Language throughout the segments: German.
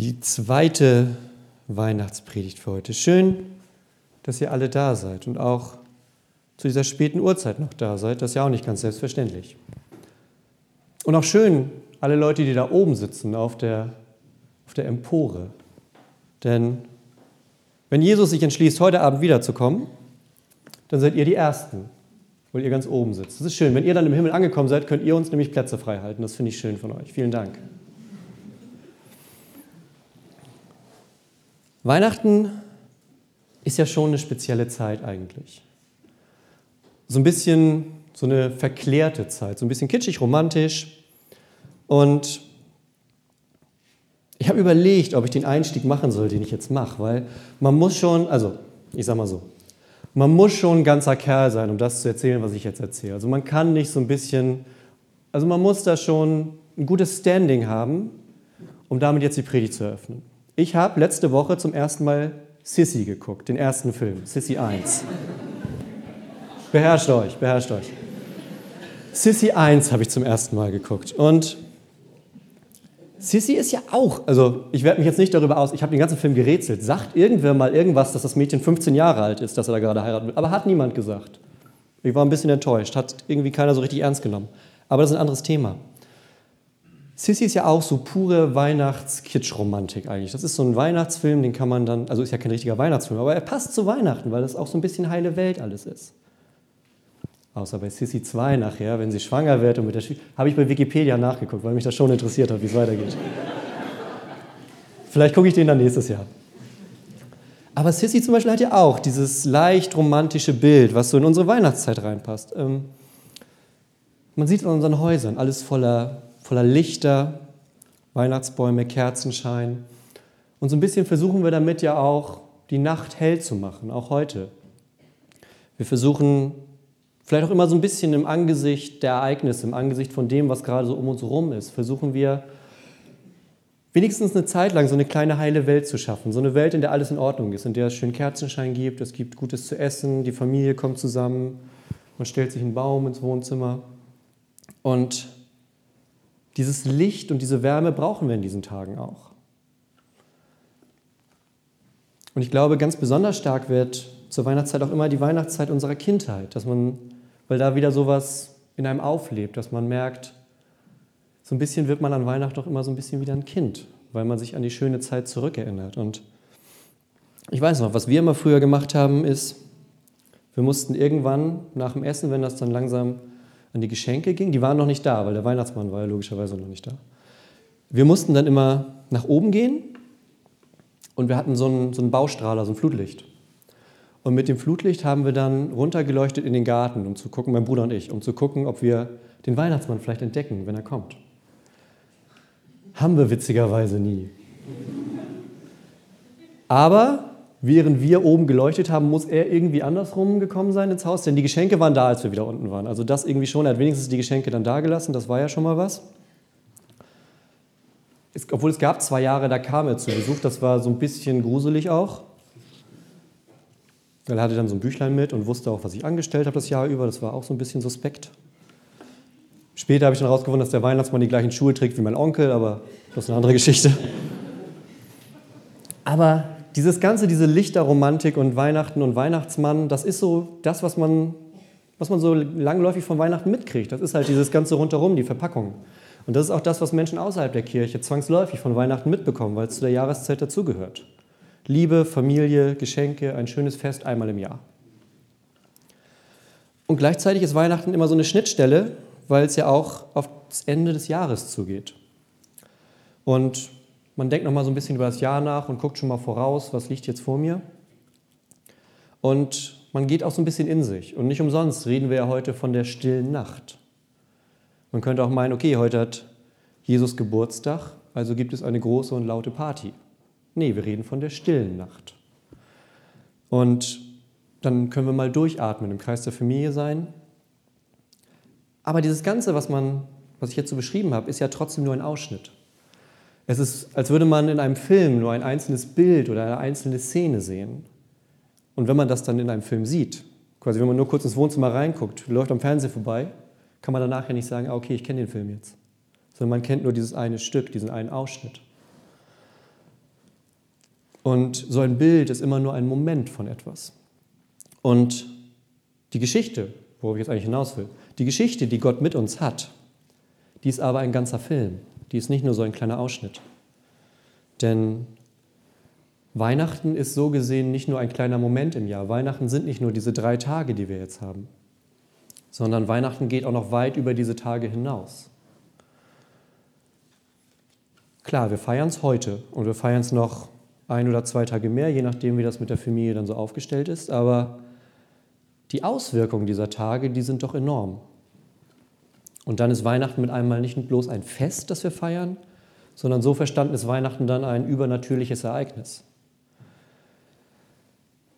die zweite Weihnachtspredigt für heute. Schön, dass ihr alle da seid und auch zu dieser späten Uhrzeit noch da seid. Das ist ja auch nicht ganz selbstverständlich. Und auch schön, alle Leute, die da oben sitzen auf der, auf der Empore. Denn wenn Jesus sich entschließt, heute Abend wiederzukommen, dann seid ihr die Ersten, weil ihr ganz oben sitzt. Das ist schön. Wenn ihr dann im Himmel angekommen seid, könnt ihr uns nämlich Plätze frei halten. Das finde ich schön von euch. Vielen Dank. Weihnachten ist ja schon eine spezielle Zeit eigentlich. So ein bisschen so eine verklärte Zeit, so ein bisschen kitschig, romantisch. Und ich habe überlegt, ob ich den Einstieg machen soll, den ich jetzt mache, weil man muss schon, also ich sag mal so, man muss schon ein ganzer Kerl sein, um das zu erzählen, was ich jetzt erzähle. Also man kann nicht so ein bisschen, also man muss da schon ein gutes Standing haben, um damit jetzt die Predigt zu eröffnen. Ich habe letzte Woche zum ersten Mal Sissy geguckt, den ersten Film, Sissy 1. beherrscht euch, beherrscht euch. Sissy 1 habe ich zum ersten Mal geguckt. Und Sissy ist ja auch, also ich werde mich jetzt nicht darüber aus, ich habe den ganzen Film gerätselt. Sagt irgendwer mal irgendwas, dass das Mädchen 15 Jahre alt ist, dass er da gerade heiraten will? Aber hat niemand gesagt. Ich war ein bisschen enttäuscht, hat irgendwie keiner so richtig ernst genommen. Aber das ist ein anderes Thema. Sissy ist ja auch so pure Weihnachts-Kitsch-Romantik eigentlich. Das ist so ein Weihnachtsfilm, den kann man dann, also ist ja kein richtiger Weihnachtsfilm, aber er passt zu Weihnachten, weil das auch so ein bisschen heile Welt alles ist. Außer bei Sissy 2 nachher, wenn sie schwanger wird und mit der Schwie habe ich bei Wikipedia nachgeguckt, weil mich das schon interessiert hat, wie es weitergeht. Vielleicht gucke ich den dann nächstes Jahr. Aber Sissy zum Beispiel hat ja auch dieses leicht romantische Bild, was so in unsere Weihnachtszeit reinpasst. Ähm, man sieht es an unseren Häusern, alles voller, voller Lichter, Weihnachtsbäume, Kerzenschein. Und so ein bisschen versuchen wir damit ja auch, die Nacht hell zu machen, auch heute. Wir versuchen Vielleicht auch immer so ein bisschen im Angesicht der Ereignisse, im Angesicht von dem, was gerade so um uns herum ist, versuchen wir wenigstens eine Zeit lang so eine kleine heile Welt zu schaffen. So eine Welt, in der alles in Ordnung ist, in der es schön Kerzenschein gibt, es gibt Gutes zu essen, die Familie kommt zusammen, man stellt sich einen Baum ins Wohnzimmer. Und dieses Licht und diese Wärme brauchen wir in diesen Tagen auch. Und ich glaube, ganz besonders stark wird zur Weihnachtszeit auch immer die Weihnachtszeit unserer Kindheit, dass man weil da wieder sowas in einem auflebt, dass man merkt, so ein bisschen wird man an Weihnachten doch immer so ein bisschen wieder ein Kind, weil man sich an die schöne Zeit zurückerinnert. Und ich weiß noch, was wir immer früher gemacht haben, ist, wir mussten irgendwann nach dem Essen, wenn das dann langsam an die Geschenke ging, die waren noch nicht da, weil der Weihnachtsmann war ja logischerweise noch nicht da. Wir mussten dann immer nach oben gehen und wir hatten so einen, so einen Baustrahler, so ein Flutlicht. Und mit dem Flutlicht haben wir dann runtergeleuchtet in den Garten, um zu gucken, mein Bruder und ich, um zu gucken, ob wir den Weihnachtsmann vielleicht entdecken, wenn er kommt. Haben wir witzigerweise nie. Aber während wir oben geleuchtet haben, muss er irgendwie andersrum gekommen sein ins Haus, denn die Geschenke waren da, als wir wieder unten waren. Also das irgendwie schon, er hat wenigstens die Geschenke dann da gelassen, das war ja schon mal was. Es, obwohl es gab zwei Jahre, da kam er zu Besuch, das war so ein bisschen gruselig auch. Er hatte dann so ein Büchlein mit und wusste auch, was ich angestellt habe das Jahr über. Das war auch so ein bisschen suspekt. Später habe ich dann herausgefunden, dass der Weihnachtsmann die gleichen Schuhe trägt wie mein Onkel, aber das ist eine andere Geschichte. Aber dieses Ganze, diese Lichterromantik und Weihnachten und Weihnachtsmann, das ist so das, was man, was man so langläufig von Weihnachten mitkriegt. Das ist halt dieses Ganze rundherum, die Verpackung. Und das ist auch das, was Menschen außerhalb der Kirche zwangsläufig von Weihnachten mitbekommen, weil es zu der Jahreszeit dazugehört. Liebe, Familie, Geschenke, ein schönes Fest einmal im Jahr. Und gleichzeitig ist Weihnachten immer so eine Schnittstelle, weil es ja auch auf das Ende des Jahres zugeht. Und man denkt noch mal so ein bisschen über das Jahr nach und guckt schon mal voraus, was liegt jetzt vor mir. Und man geht auch so ein bisschen in sich. Und nicht umsonst reden wir ja heute von der stillen Nacht. Man könnte auch meinen, okay, heute hat Jesus Geburtstag, also gibt es eine große und laute Party. Nee, wir reden von der stillen Nacht. Und dann können wir mal durchatmen, im Kreis der Familie sein. Aber dieses Ganze, was, man, was ich jetzt so beschrieben habe, ist ja trotzdem nur ein Ausschnitt. Es ist, als würde man in einem Film nur ein einzelnes Bild oder eine einzelne Szene sehen. Und wenn man das dann in einem Film sieht, quasi wenn man nur kurz ins Wohnzimmer reinguckt, läuft am Fernseher vorbei, kann man danach ja nicht sagen, ah, okay, ich kenne den Film jetzt. Sondern man kennt nur dieses eine Stück, diesen einen Ausschnitt. Und so ein Bild ist immer nur ein Moment von etwas. Und die Geschichte, worauf ich jetzt eigentlich hinaus will, die Geschichte, die Gott mit uns hat, die ist aber ein ganzer Film. Die ist nicht nur so ein kleiner Ausschnitt. Denn Weihnachten ist so gesehen nicht nur ein kleiner Moment im Jahr. Weihnachten sind nicht nur diese drei Tage, die wir jetzt haben, sondern Weihnachten geht auch noch weit über diese Tage hinaus. Klar, wir feiern es heute und wir feiern es noch ein oder zwei Tage mehr, je nachdem, wie das mit der Familie dann so aufgestellt ist. Aber die Auswirkungen dieser Tage, die sind doch enorm. Und dann ist Weihnachten mit einmal nicht bloß ein Fest, das wir feiern, sondern so verstanden ist Weihnachten dann ein übernatürliches Ereignis.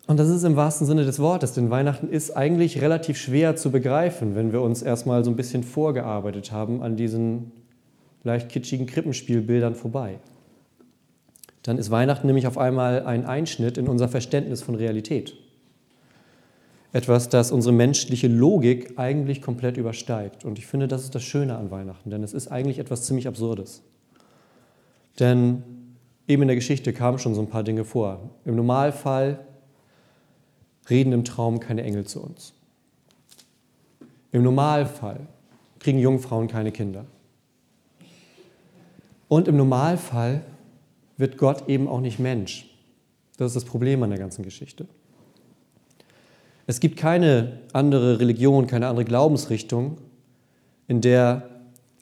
Und das ist im wahrsten Sinne des Wortes, denn Weihnachten ist eigentlich relativ schwer zu begreifen, wenn wir uns erstmal so ein bisschen vorgearbeitet haben an diesen leicht kitschigen Krippenspielbildern vorbei. Dann ist Weihnachten nämlich auf einmal ein Einschnitt in unser Verständnis von Realität. Etwas, das unsere menschliche Logik eigentlich komplett übersteigt. Und ich finde, das ist das Schöne an Weihnachten, denn es ist eigentlich etwas ziemlich Absurdes. Denn eben in der Geschichte kamen schon so ein paar Dinge vor. Im Normalfall reden im Traum keine Engel zu uns. Im Normalfall kriegen Jungfrauen keine Kinder. Und im Normalfall wird Gott eben auch nicht Mensch. Das ist das Problem an der ganzen Geschichte. Es gibt keine andere Religion, keine andere Glaubensrichtung, in der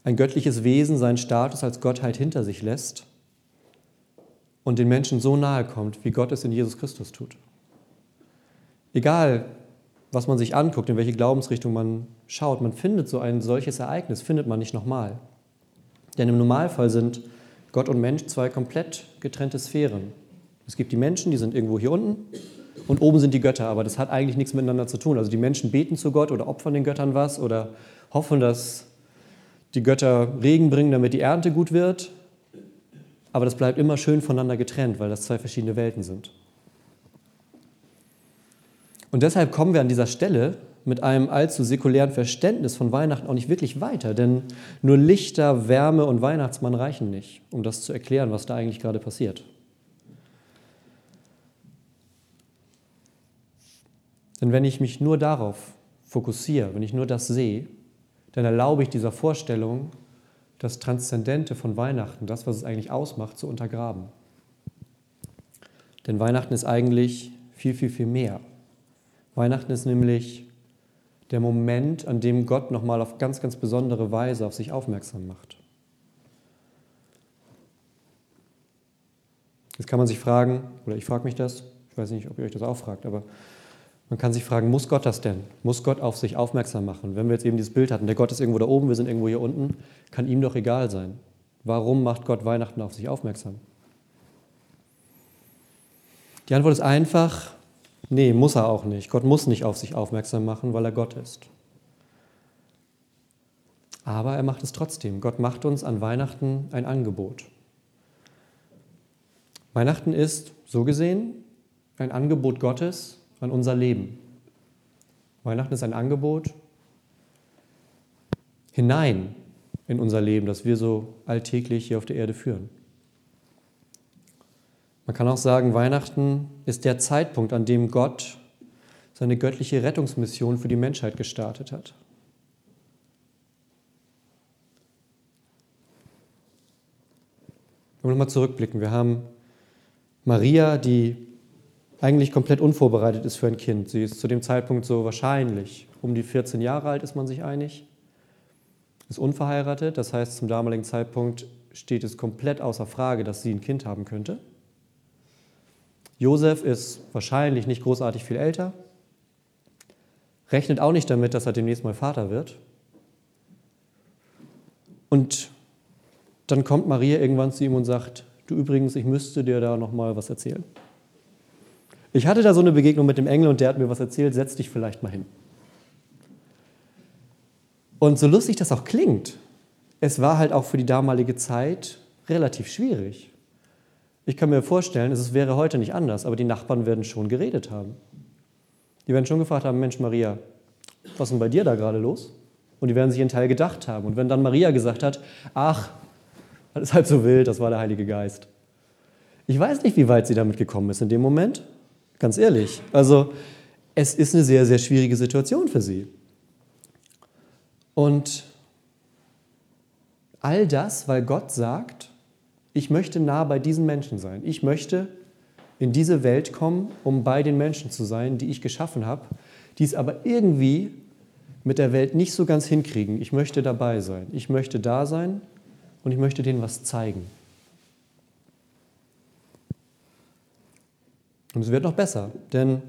ein göttliches Wesen seinen Status als Gottheit hinter sich lässt und den Menschen so nahe kommt, wie Gott es in Jesus Christus tut. Egal, was man sich anguckt, in welche Glaubensrichtung man schaut, man findet so ein solches Ereignis, findet man nicht nochmal. Denn im Normalfall sind Gott und Mensch zwei komplett getrennte Sphären. Es gibt die Menschen, die sind irgendwo hier unten und oben sind die Götter, aber das hat eigentlich nichts miteinander zu tun. Also die Menschen beten zu Gott oder opfern den Göttern was oder hoffen, dass die Götter Regen bringen, damit die Ernte gut wird. Aber das bleibt immer schön voneinander getrennt, weil das zwei verschiedene Welten sind. Und deshalb kommen wir an dieser Stelle mit einem allzu säkulären Verständnis von Weihnachten auch nicht wirklich weiter, denn nur Lichter, Wärme und Weihnachtsmann reichen nicht, um das zu erklären, was da eigentlich gerade passiert. Denn wenn ich mich nur darauf fokussiere, wenn ich nur das sehe, dann erlaube ich dieser Vorstellung, das Transzendente von Weihnachten, das, was es eigentlich ausmacht, zu untergraben. Denn Weihnachten ist eigentlich viel, viel, viel mehr. Weihnachten ist nämlich der Moment, an dem Gott nochmal auf ganz, ganz besondere Weise auf sich aufmerksam macht. Jetzt kann man sich fragen, oder ich frage mich das, ich weiß nicht, ob ihr euch das auch fragt, aber man kann sich fragen, muss Gott das denn? Muss Gott auf sich aufmerksam machen? Wenn wir jetzt eben dieses Bild hatten, der Gott ist irgendwo da oben, wir sind irgendwo hier unten, kann ihm doch egal sein. Warum macht Gott Weihnachten auf sich aufmerksam? Die Antwort ist einfach, nee, muss er auch nicht. Gott muss nicht auf sich aufmerksam machen, weil er Gott ist. Aber er macht es trotzdem. Gott macht uns an Weihnachten ein Angebot. Weihnachten ist, so gesehen, ein Angebot Gottes, an unser Leben. Weihnachten ist ein Angebot hinein in unser Leben, das wir so alltäglich hier auf der Erde führen. Man kann auch sagen, Weihnachten ist der Zeitpunkt, an dem Gott seine göttliche Rettungsmission für die Menschheit gestartet hat. Wenn wir nochmal zurückblicken, wir haben Maria, die eigentlich komplett unvorbereitet ist für ein Kind. Sie ist zu dem Zeitpunkt so wahrscheinlich um die 14 Jahre alt, ist man sich einig. Ist unverheiratet, das heißt, zum damaligen Zeitpunkt steht es komplett außer Frage, dass sie ein Kind haben könnte. Josef ist wahrscheinlich nicht großartig viel älter, rechnet auch nicht damit, dass er demnächst mal Vater wird. Und dann kommt Maria irgendwann zu ihm und sagt: Du übrigens, ich müsste dir da noch mal was erzählen. Ich hatte da so eine Begegnung mit dem Engel und der hat mir was erzählt, setz dich vielleicht mal hin. Und so lustig das auch klingt, es war halt auch für die damalige Zeit relativ schwierig. Ich kann mir vorstellen, es wäre heute nicht anders, aber die Nachbarn werden schon geredet haben. Die werden schon gefragt haben, Mensch Maria, was ist denn bei dir da gerade los? Und die werden sich einen Teil gedacht haben. Und wenn dann Maria gesagt hat, ach, das ist halt so wild, das war der Heilige Geist, Ich weiß nicht, wie weit sie damit gekommen ist in dem Moment. Ganz ehrlich. Also es ist eine sehr, sehr schwierige Situation für sie. Und all das, weil Gott sagt, ich möchte nah bei diesen Menschen sein. Ich möchte in diese Welt kommen, um bei den Menschen zu sein, die ich geschaffen habe, die es aber irgendwie mit der Welt nicht so ganz hinkriegen. Ich möchte dabei sein. Ich möchte da sein und ich möchte denen was zeigen. Und es wird noch besser, denn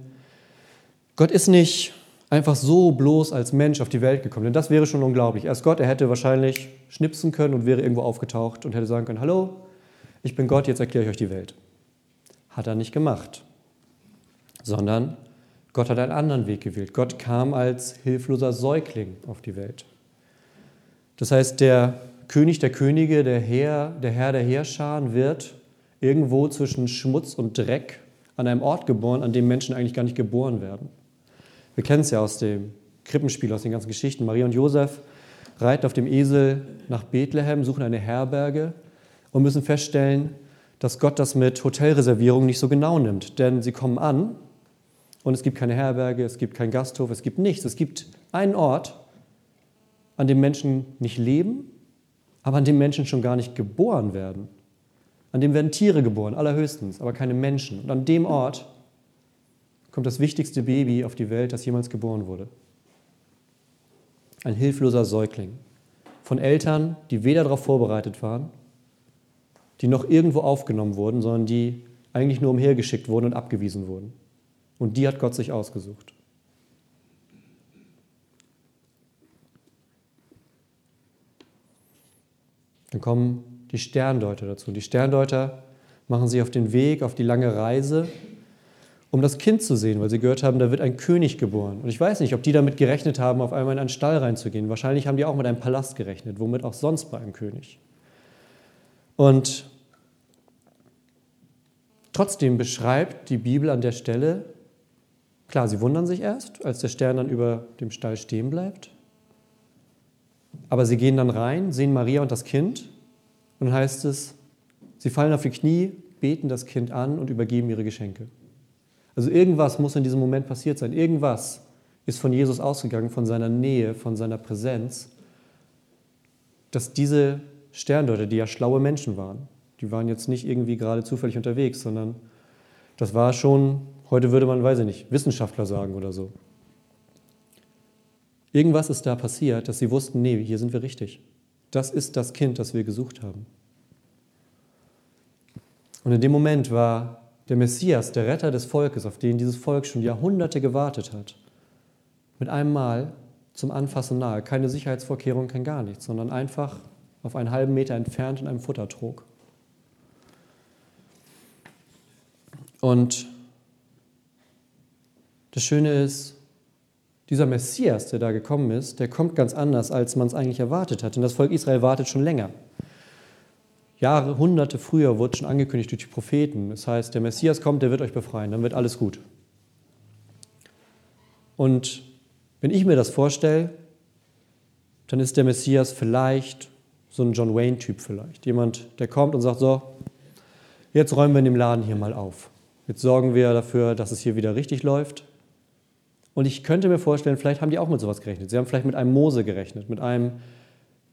Gott ist nicht einfach so bloß als Mensch auf die Welt gekommen, denn das wäre schon unglaublich. Erst Gott, er hätte wahrscheinlich schnipsen können und wäre irgendwo aufgetaucht und hätte sagen können, hallo, ich bin Gott, jetzt erkläre ich euch die Welt. Hat er nicht gemacht, sondern Gott hat einen anderen Weg gewählt. Gott kam als hilfloser Säugling auf die Welt. Das heißt, der König der Könige, der Herr, der Herr der Heerscharen wird irgendwo zwischen Schmutz und Dreck an einem Ort geboren, an dem Menschen eigentlich gar nicht geboren werden. Wir kennen es ja aus dem Krippenspiel, aus den ganzen Geschichten. Maria und Josef reiten auf dem Esel nach Bethlehem, suchen eine Herberge und müssen feststellen, dass Gott das mit Hotelreservierung nicht so genau nimmt. Denn sie kommen an und es gibt keine Herberge, es gibt keinen Gasthof, es gibt nichts. Es gibt einen Ort, an dem Menschen nicht leben, aber an dem Menschen schon gar nicht geboren werden. An dem werden Tiere geboren, allerhöchstens, aber keine Menschen. Und an dem Ort kommt das wichtigste Baby auf die Welt, das jemals geboren wurde. Ein hilfloser Säugling. Von Eltern, die weder darauf vorbereitet waren, die noch irgendwo aufgenommen wurden, sondern die eigentlich nur umhergeschickt wurden und abgewiesen wurden. Und die hat Gott sich ausgesucht. Dann kommen die Sterndeuter dazu. Die Sterndeuter machen sich auf den Weg, auf die lange Reise, um das Kind zu sehen, weil sie gehört haben, da wird ein König geboren. Und ich weiß nicht, ob die damit gerechnet haben, auf einmal in einen Stall reinzugehen. Wahrscheinlich haben die auch mit einem Palast gerechnet, womit auch sonst bei einem König. Und trotzdem beschreibt die Bibel an der Stelle, klar, sie wundern sich erst, als der Stern dann über dem Stall stehen bleibt. Aber sie gehen dann rein, sehen Maria und das Kind dann heißt es, sie fallen auf die Knie, beten das Kind an und übergeben ihre Geschenke. Also irgendwas muss in diesem Moment passiert sein. Irgendwas ist von Jesus ausgegangen, von seiner Nähe, von seiner Präsenz, dass diese Sterndeuter, die ja schlaue Menschen waren, die waren jetzt nicht irgendwie gerade zufällig unterwegs, sondern das war schon, heute würde man, weiß ich nicht, Wissenschaftler sagen oder so. Irgendwas ist da passiert, dass sie wussten, nee, hier sind wir richtig. Das ist das Kind, das wir gesucht haben. Und in dem Moment war der Messias, der Retter des Volkes, auf den dieses Volk schon Jahrhunderte gewartet hat, mit einem Mal zum Anfassen nahe. Keine Sicherheitsvorkehrung, kein gar nichts, sondern einfach auf einen halben Meter entfernt in einem Futtertrog. Und das Schöne ist, dieser Messias, der da gekommen ist, der kommt ganz anders, als man es eigentlich erwartet hat. Denn das Volk Israel wartet schon länger. Jahre, Hunderte früher wurde schon angekündigt durch die Propheten. Das heißt, der Messias kommt, der wird euch befreien, dann wird alles gut. Und wenn ich mir das vorstelle, dann ist der Messias vielleicht so ein John Wayne-Typ vielleicht. Jemand, der kommt und sagt, so, jetzt räumen wir in dem Laden hier mal auf. Jetzt sorgen wir dafür, dass es hier wieder richtig läuft. Und ich könnte mir vorstellen, vielleicht haben die auch mit sowas gerechnet. Sie haben vielleicht mit einem Mose gerechnet, mit einem,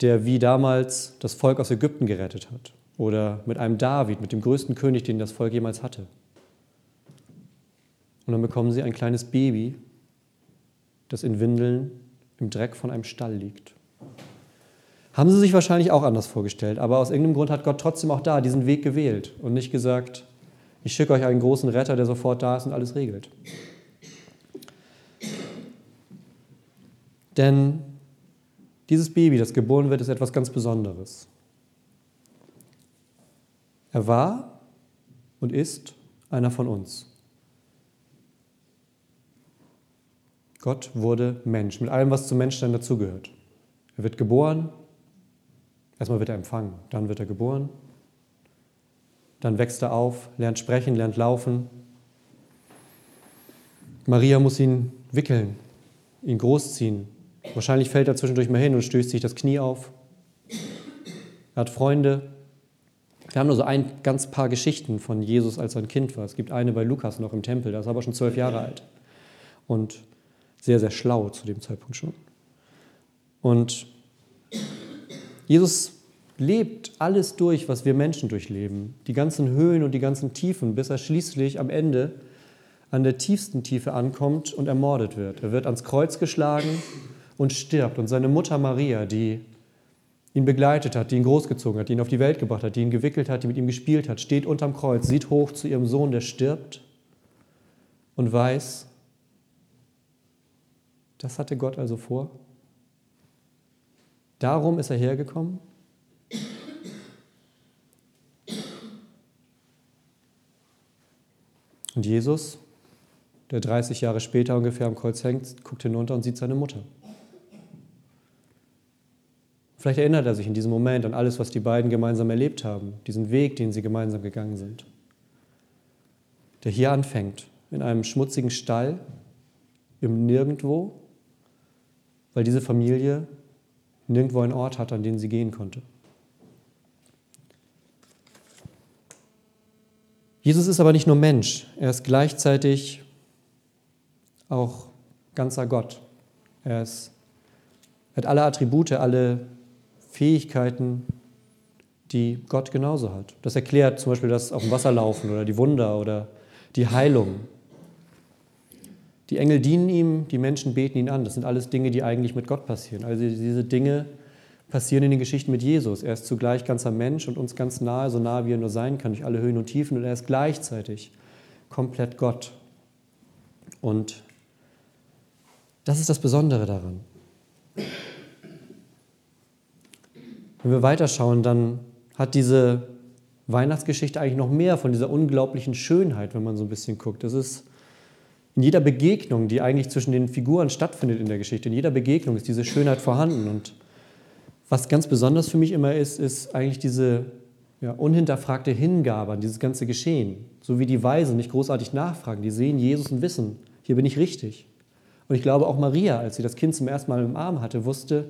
der wie damals das Volk aus Ägypten gerettet hat. Oder mit einem David, mit dem größten König, den das Volk jemals hatte. Und dann bekommen sie ein kleines Baby, das in Windeln im Dreck von einem Stall liegt. Haben sie sich wahrscheinlich auch anders vorgestellt, aber aus irgendeinem Grund hat Gott trotzdem auch da diesen Weg gewählt und nicht gesagt, ich schicke euch einen großen Retter, der sofort da ist und alles regelt. Denn dieses Baby, das geboren wird, ist etwas ganz Besonderes. Er war und ist einer von uns. Gott wurde Mensch, mit allem, was zum Menschsein dazugehört. Er wird geboren, erstmal wird er empfangen, dann wird er geboren, dann wächst er auf, lernt sprechen, lernt laufen. Maria muss ihn wickeln, ihn großziehen, Wahrscheinlich fällt er zwischendurch mal hin und stößt sich das Knie auf. Er hat Freunde, Wir haben nur so ein ganz paar Geschichten von Jesus, als er ein Kind war. Es gibt eine bei Lukas noch im Tempel, da ist er aber schon zwölf Jahre alt. Und sehr, sehr schlau zu dem Zeitpunkt schon. Und Jesus lebt alles durch, was wir Menschen durchleben. Die ganzen Höhen und die ganzen Tiefen, bis er schließlich am Ende an der tiefsten Tiefe ankommt und ermordet wird. Er wird ans Kreuz geschlagen und stirbt. Und seine Mutter Maria, die ihn begleitet hat, die ihn großgezogen hat, die ihn auf die Welt gebracht hat, die ihn gewickelt hat, die mit ihm gespielt hat, steht unterm Kreuz, sieht hoch zu ihrem Sohn, der stirbt und weiß, das hatte Gott also vor. Darum ist er hergekommen. Und Jesus, der 30 Jahre später ungefähr am Kreuz hängt, guckt hinunter und sieht seine Mutter. Vielleicht erinnert er sich in diesem Moment an alles, was die beiden gemeinsam erlebt haben, diesen Weg, den sie gemeinsam gegangen sind. Der hier anfängt, in einem schmutzigen Stall, im Nirgendwo, weil diese Familie nirgendwo einen Ort hat, an den sie gehen konnte. Jesus ist aber nicht nur Mensch, er ist gleichzeitig auch ganzer Gott. Er, ist, er hat alle Attribute, alle Fähigkeiten, die Gott genauso hat. Das erklärt zum Beispiel das auf dem Wasser laufen oder die Wunder oder die Heilung. Die Engel dienen ihm, die Menschen beten ihn an. Das sind alles Dinge, die eigentlich mit Gott passieren. Also diese Dinge passieren in den Geschichten mit Jesus. Er ist zugleich ganzer Mensch und uns ganz nahe, so nahe wie er nur sein kann, durch alle Höhen und Tiefen. Und er ist gleichzeitig komplett Gott. Und das ist das Besondere daran. Wenn wir weiterschauen, dann hat diese Weihnachtsgeschichte eigentlich noch mehr von dieser unglaublichen Schönheit, wenn man so ein bisschen guckt. Das ist in jeder Begegnung, die eigentlich zwischen den Figuren stattfindet in der Geschichte, in jeder Begegnung ist diese Schönheit vorhanden. Und was ganz besonders für mich immer ist, ist eigentlich diese ja, unhinterfragte Hingabe an dieses ganze Geschehen. So wie die Weisen nicht großartig nachfragen, die sehen Jesus und wissen, hier bin ich richtig. Und ich glaube auch Maria, als sie das Kind zum ersten Mal im Arm hatte, wusste,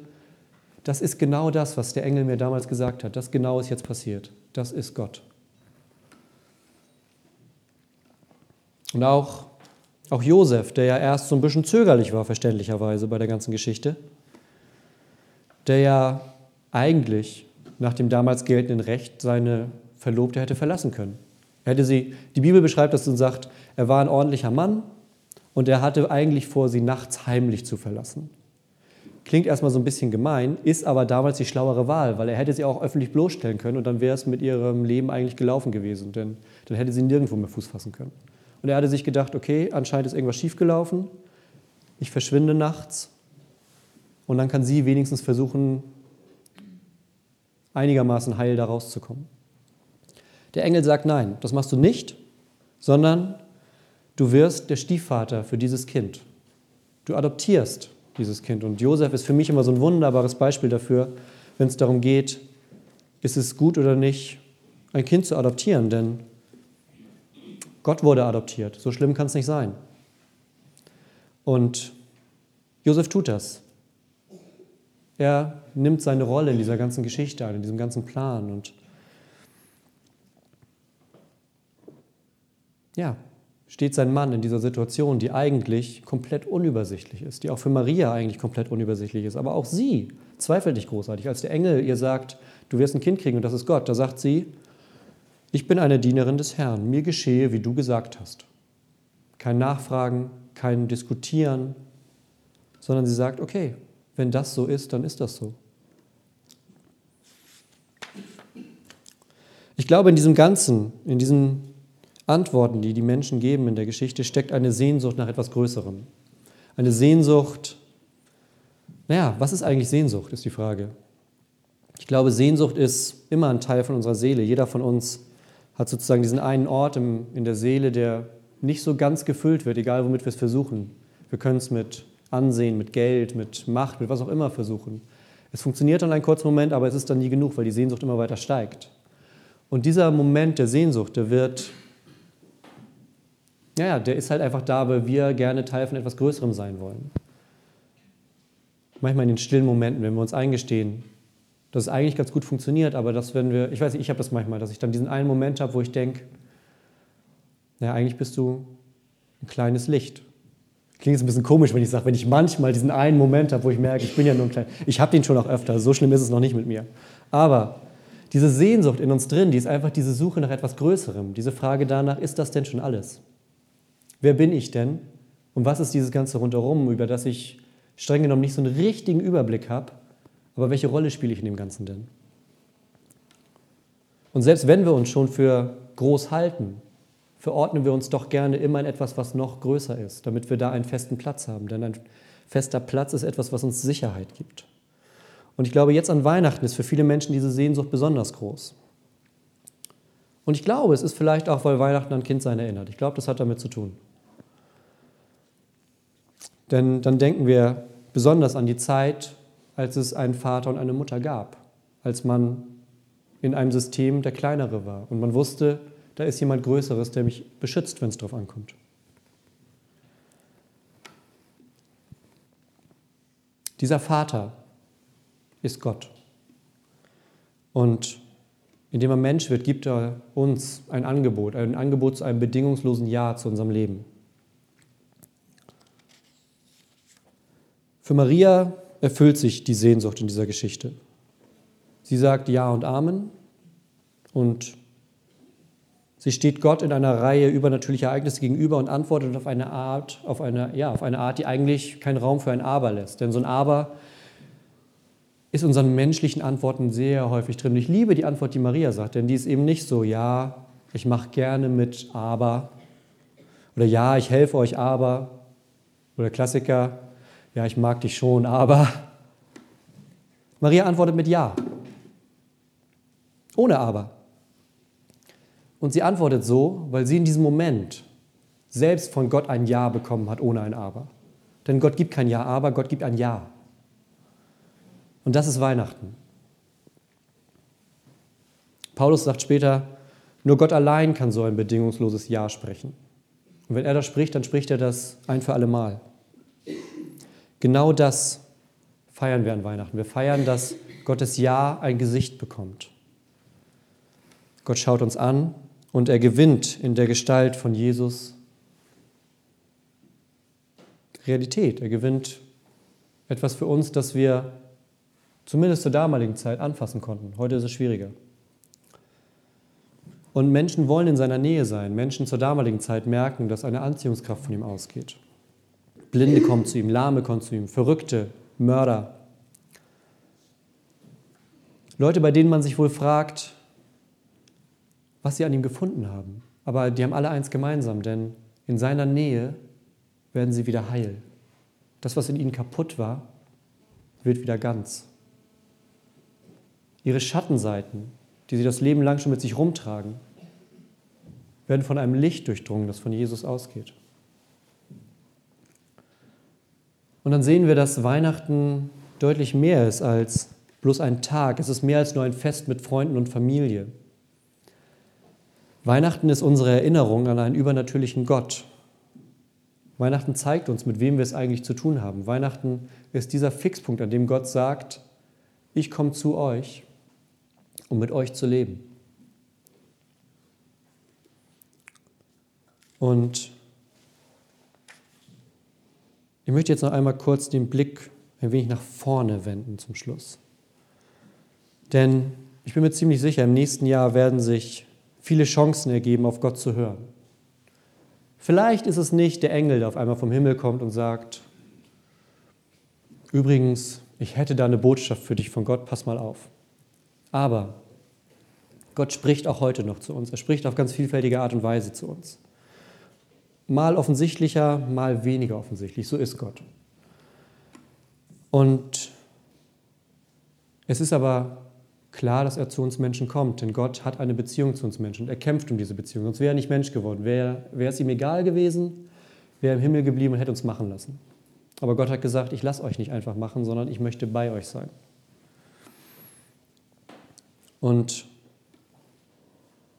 das ist genau das, was der Engel mir damals gesagt hat. Das genau ist jetzt passiert. Das ist Gott. Und auch, auch Josef, der ja erst so ein bisschen zögerlich war, verständlicherweise bei der ganzen Geschichte, der ja eigentlich nach dem damals geltenden Recht seine Verlobte hätte verlassen können. Er hätte sie, die Bibel beschreibt das und sagt, er war ein ordentlicher Mann und er hatte eigentlich vor, sie nachts heimlich zu verlassen. Klingt erstmal so ein bisschen gemein, ist aber damals die schlauere Wahl, weil er hätte sie auch öffentlich bloßstellen können und dann wäre es mit ihrem Leben eigentlich gelaufen gewesen, denn dann hätte sie nirgendwo mehr Fuß fassen können. Und er hatte sich gedacht, okay, anscheinend ist irgendwas schiefgelaufen, ich verschwinde nachts und dann kann sie wenigstens versuchen, einigermaßen heil da rauszukommen. Der Engel sagt, nein, das machst du nicht, sondern du wirst der Stiefvater für dieses Kind. Du adoptierst dieses Kind. Und Josef ist für mich immer so ein wunderbares Beispiel dafür, wenn es darum geht, ist es gut oder nicht, ein Kind zu adoptieren. Denn Gott wurde adoptiert. So schlimm kann es nicht sein. Und Josef tut das. Er nimmt seine Rolle in dieser ganzen Geschichte ein, in diesem ganzen Plan. Und ja, steht sein Mann in dieser Situation, die eigentlich komplett unübersichtlich ist, die auch für Maria eigentlich komplett unübersichtlich ist. Aber auch sie zweifelt nicht großartig. Als der Engel ihr sagt, du wirst ein Kind kriegen und das ist Gott, da sagt sie, ich bin eine Dienerin des Herrn, mir geschehe, wie du gesagt hast. Kein Nachfragen, kein Diskutieren, sondern sie sagt, okay, wenn das so ist, dann ist das so. Ich glaube, in diesem Ganzen, in diesem Antworten, die die Menschen geben in der Geschichte, steckt eine Sehnsucht nach etwas Größerem. Eine Sehnsucht, naja, was ist eigentlich Sehnsucht, ist die Frage. Ich glaube, Sehnsucht ist immer ein Teil von unserer Seele. Jeder von uns hat sozusagen diesen einen Ort im, in der Seele, der nicht so ganz gefüllt wird, egal womit wir es versuchen. Wir können es mit Ansehen, mit Geld, mit Macht, mit was auch immer versuchen. Es funktioniert dann einen kurzen Moment, aber es ist dann nie genug, weil die Sehnsucht immer weiter steigt. Und dieser Moment der Sehnsucht, der wird ja, der ist halt einfach da, weil wir gerne Teil von etwas Größerem sein wollen. Manchmal in den stillen Momenten, wenn wir uns eingestehen, dass es eigentlich ganz gut funktioniert, aber dass wenn wir, ich weiß nicht, ich habe das manchmal, dass ich dann diesen einen Moment habe, wo ich denke, naja, eigentlich bist du ein kleines Licht. Klingt jetzt ein bisschen komisch, wenn ich sage, wenn ich manchmal diesen einen Moment habe, wo ich merke, ich bin ja nur ein kleines, ich habe den schon auch öfter, so schlimm ist es noch nicht mit mir. Aber diese Sehnsucht in uns drin, die ist einfach diese Suche nach etwas Größerem, diese Frage danach, ist das denn schon alles? Wer bin ich denn? Und was ist dieses Ganze rundherum, über das ich streng genommen nicht so einen richtigen Überblick habe? Aber welche Rolle spiele ich in dem Ganzen denn? Und selbst wenn wir uns schon für groß halten, verordnen wir uns doch gerne immer in etwas, was noch größer ist, damit wir da einen festen Platz haben. Denn ein fester Platz ist etwas, was uns Sicherheit gibt. Und ich glaube, jetzt an Weihnachten ist für viele Menschen diese Sehnsucht besonders groß. Und ich glaube, es ist vielleicht auch, weil Weihnachten an Kindsein erinnert. Ich glaube, das hat damit zu tun. Denn dann denken wir besonders an die Zeit, als es einen Vater und eine Mutter gab, als man in einem System der Kleinere war und man wusste, da ist jemand Größeres, der mich beschützt, wenn es darauf ankommt. Dieser Vater ist Gott. Und indem er Mensch wird, gibt er uns ein Angebot, ein Angebot zu einem bedingungslosen Ja zu unserem Leben. Für Maria erfüllt sich die Sehnsucht in dieser Geschichte. Sie sagt Ja und Amen und sie steht Gott in einer Reihe übernatürlicher Ereignisse gegenüber und antwortet auf eine Art, auf eine, ja, auf eine Art, die eigentlich keinen Raum für ein Aber lässt. Denn so ein Aber ist unseren menschlichen Antworten sehr häufig drin. Ich liebe die Antwort, die Maria sagt, denn die ist eben nicht so, ja, ich mache gerne mit aber oder ja, ich helfe euch aber oder Klassiker, ja, ich mag dich schon, aber Maria antwortet mit ja, ohne aber. Und sie antwortet so, weil sie in diesem Moment selbst von Gott ein Ja bekommen hat, ohne ein Aber. Denn Gott gibt kein Ja, aber Gott gibt ein Ja. Und das ist Weihnachten. Paulus sagt später, nur Gott allein kann so ein bedingungsloses Ja sprechen. Und wenn er das spricht, dann spricht er das ein für alle Mal. Genau das feiern wir an Weihnachten. Wir feiern, dass Gottes Ja ein Gesicht bekommt. Gott schaut uns an und er gewinnt in der Gestalt von Jesus Realität. Er gewinnt etwas für uns, das wir zumindest zur damaligen Zeit anfassen konnten. Heute ist es schwieriger. Und Menschen wollen in seiner Nähe sein. Menschen zur damaligen Zeit merken, dass eine Anziehungskraft von ihm ausgeht. Blinde kommen zu ihm, Lahme kommen zu ihm, Verrückte, Mörder. Leute, bei denen man sich wohl fragt, was sie an ihm gefunden haben. Aber die haben alle eins gemeinsam, denn in seiner Nähe werden sie wieder heil. Das, was in ihnen kaputt war, wird wieder ganz. Ihre Schattenseiten, die sie das Leben lang schon mit sich rumtragen, werden von einem Licht durchdrungen, das von Jesus ausgeht. Und dann sehen wir, dass Weihnachten deutlich mehr ist als bloß ein Tag. Es ist mehr als nur ein Fest mit Freunden und Familie. Weihnachten ist unsere Erinnerung an einen übernatürlichen Gott. Weihnachten zeigt uns, mit wem wir es eigentlich zu tun haben. Weihnachten ist dieser Fixpunkt, an dem Gott sagt, ich komme zu euch um mit euch zu leben. Und ich möchte jetzt noch einmal kurz den Blick ein wenig nach vorne wenden zum Schluss. Denn ich bin mir ziemlich sicher, im nächsten Jahr werden sich viele Chancen ergeben, auf Gott zu hören. Vielleicht ist es nicht der Engel, der auf einmal vom Himmel kommt und sagt, übrigens, ich hätte da eine Botschaft für dich von Gott, pass mal auf. Aber Gott spricht auch heute noch zu uns. Er spricht auf ganz vielfältige Art und Weise zu uns. Mal offensichtlicher, mal weniger offensichtlich. So ist Gott. Und es ist aber klar, dass er zu uns Menschen kommt, denn Gott hat eine Beziehung zu uns Menschen und er kämpft um diese Beziehung. Sonst wäre er nicht Mensch geworden. Wäre, wäre es ihm egal gewesen, wäre er im Himmel geblieben und hätte uns machen lassen. Aber Gott hat gesagt, ich lasse euch nicht einfach machen, sondern ich möchte bei euch sein. Und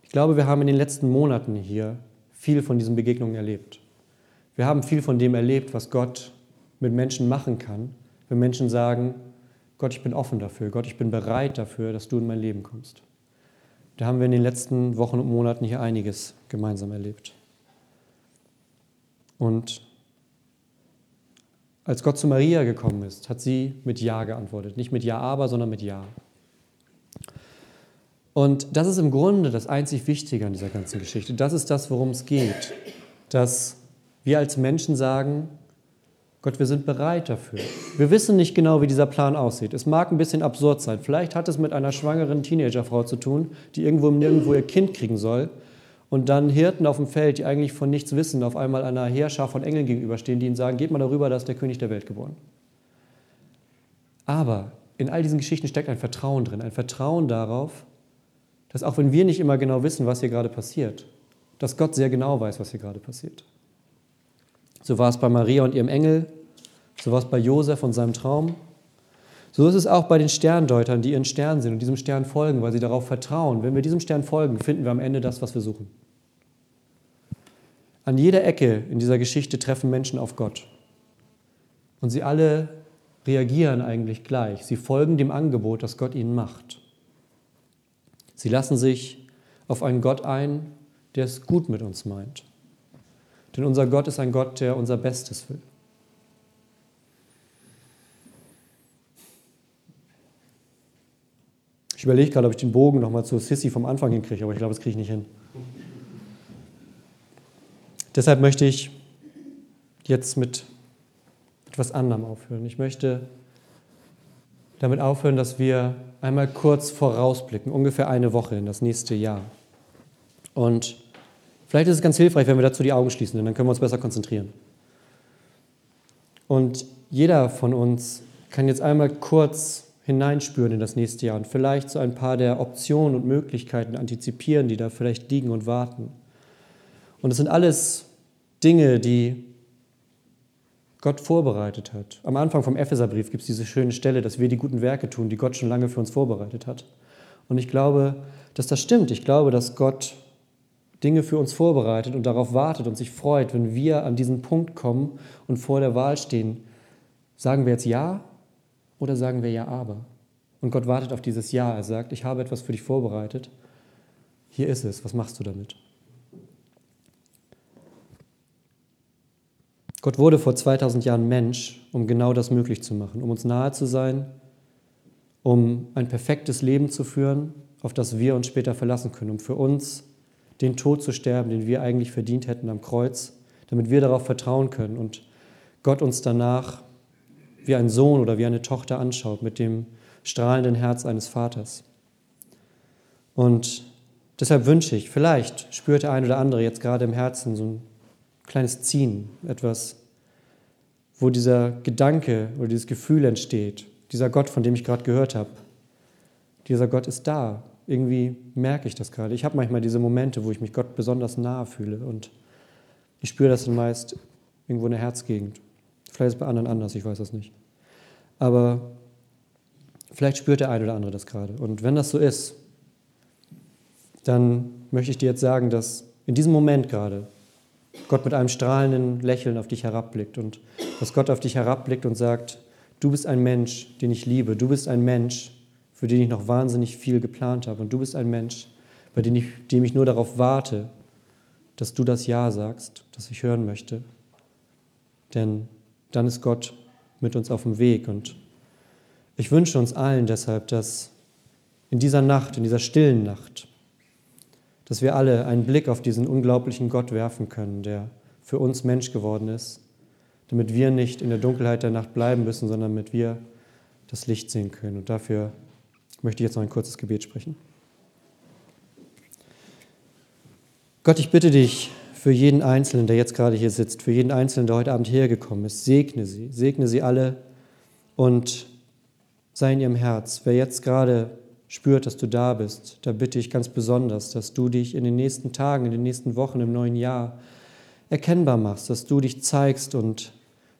ich glaube, wir haben in den letzten Monaten hier viel von diesen Begegnungen erlebt. Wir haben viel von dem erlebt, was Gott mit Menschen machen kann, wenn Menschen sagen, Gott, ich bin offen dafür. Gott, ich bin bereit dafür, dass du in mein Leben kommst. Da haben wir in den letzten Wochen und Monaten hier einiges gemeinsam erlebt. Und als Gott zu Maria gekommen ist, hat sie mit Ja geantwortet. Nicht mit Ja, aber, sondern mit Ja. Und das ist im Grunde das einzig Wichtige an dieser ganzen Geschichte. Das ist das, worum es geht. Dass wir als Menschen sagen, Gott, wir sind bereit dafür. Wir wissen nicht genau, wie dieser Plan aussieht. Es mag ein bisschen absurd sein. Vielleicht hat es mit einer schwangeren Teenagerfrau zu tun, die irgendwo nirgendwo ihr Kind kriegen soll. Und dann Hirten auf dem Feld, die eigentlich von nichts wissen, auf einmal einer Heerschar von Engeln gegenüberstehen, die ihnen sagen, geht mal darüber, da ist der König der Welt geboren. Aber in all diesen Geschichten steckt ein Vertrauen drin. Ein Vertrauen darauf, dass auch wenn wir nicht immer genau wissen, was hier gerade passiert, dass Gott sehr genau weiß, was hier gerade passiert. So war es bei Maria und ihrem Engel, so war es bei Josef und seinem Traum. So ist es auch bei den Sterndeutern, die ihren Stern sind und diesem Stern folgen, weil sie darauf vertrauen. Wenn wir diesem Stern folgen, finden wir am Ende das, was wir suchen. An jeder Ecke in dieser Geschichte treffen Menschen auf Gott. Und sie alle reagieren eigentlich gleich. Sie folgen dem Angebot, das Gott ihnen macht. Sie lassen sich auf einen Gott ein, der es gut mit uns meint. Denn unser Gott ist ein Gott, der unser Bestes will. Ich überlege gerade, ob ich den Bogen nochmal zu Sissy vom Anfang hinkriege, aber ich glaube, das kriege ich nicht hin. Deshalb möchte ich jetzt mit etwas anderem aufhören. Ich möchte damit aufhören, dass wir einmal kurz vorausblicken, ungefähr eine Woche in das nächste Jahr. Und Vielleicht ist es ganz hilfreich, wenn wir dazu die Augen schließen, denn dann können wir uns besser konzentrieren. Und jeder von uns kann jetzt einmal kurz hineinspüren in das nächste Jahr und vielleicht so ein paar der Optionen und Möglichkeiten antizipieren, die da vielleicht liegen und warten. Und es sind alles Dinge, die Gott vorbereitet hat. Am Anfang vom Epheserbrief gibt es diese schöne Stelle, dass wir die guten Werke tun, die Gott schon lange für uns vorbereitet hat. Und ich glaube, dass das stimmt. Ich glaube, dass Gott Dinge für uns vorbereitet und darauf wartet und sich freut, wenn wir an diesen Punkt kommen und vor der Wahl stehen. Sagen wir jetzt Ja oder sagen wir Ja aber? Und Gott wartet auf dieses Ja. Er sagt, ich habe etwas für dich vorbereitet. Hier ist es. Was machst du damit? Gott wurde vor 2000 Jahren Mensch, um genau das möglich zu machen, um uns nahe zu sein, um ein perfektes Leben zu führen, auf das wir uns später verlassen können, um für uns den Tod zu sterben, den wir eigentlich verdient hätten am Kreuz, damit wir darauf vertrauen können und Gott uns danach wie ein Sohn oder wie eine Tochter anschaut mit dem strahlenden Herz eines Vaters. Und deshalb wünsche ich, vielleicht spürt der ein oder andere jetzt gerade im Herzen so ein kleines Ziehen, etwas, wo dieser Gedanke oder dieses Gefühl entsteht, dieser Gott, von dem ich gerade gehört habe, dieser Gott ist da, irgendwie merke ich das gerade. Ich habe manchmal diese Momente, wo ich mich Gott besonders nahe fühle und ich spüre das dann meist irgendwo in der Herzgegend. Vielleicht ist es bei anderen anders, ich weiß das nicht. Aber vielleicht spürt der eine oder andere das gerade. Und wenn das so ist, dann möchte ich dir jetzt sagen, dass in diesem Moment gerade Gott mit einem strahlenden Lächeln auf dich herabblickt und dass Gott auf dich herabblickt und sagt, du bist ein Mensch, den ich liebe, du bist ein Mensch, für den ich noch wahnsinnig viel geplant habe. Und du bist ein Mensch, bei dem ich, dem ich nur darauf warte, dass du das Ja sagst, das ich hören möchte. Denn dann ist Gott mit uns auf dem Weg. Und ich wünsche uns allen deshalb, dass in dieser Nacht, in dieser stillen Nacht, dass wir alle einen Blick auf diesen unglaublichen Gott werfen können, der für uns Mensch geworden ist, damit wir nicht in der Dunkelheit der Nacht bleiben müssen, sondern damit wir das Licht sehen können. Und dafür möchte ich jetzt noch ein kurzes Gebet sprechen. Gott, ich bitte dich für jeden Einzelnen, der jetzt gerade hier sitzt, für jeden Einzelnen, der heute Abend hergekommen ist, segne sie, segne sie alle und sei in ihrem Herz. Wer jetzt gerade spürt, dass du da bist, da bitte ich ganz besonders, dass du dich in den nächsten Tagen, in den nächsten Wochen, im neuen Jahr erkennbar machst, dass du dich zeigst und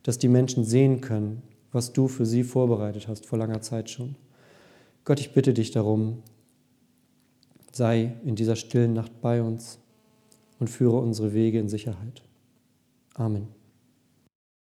dass die Menschen sehen können, was du für sie vorbereitet hast vor langer Zeit schon. Gott, ich bitte dich darum, sei in dieser stillen Nacht bei uns und führe unsere Wege in Sicherheit. Amen.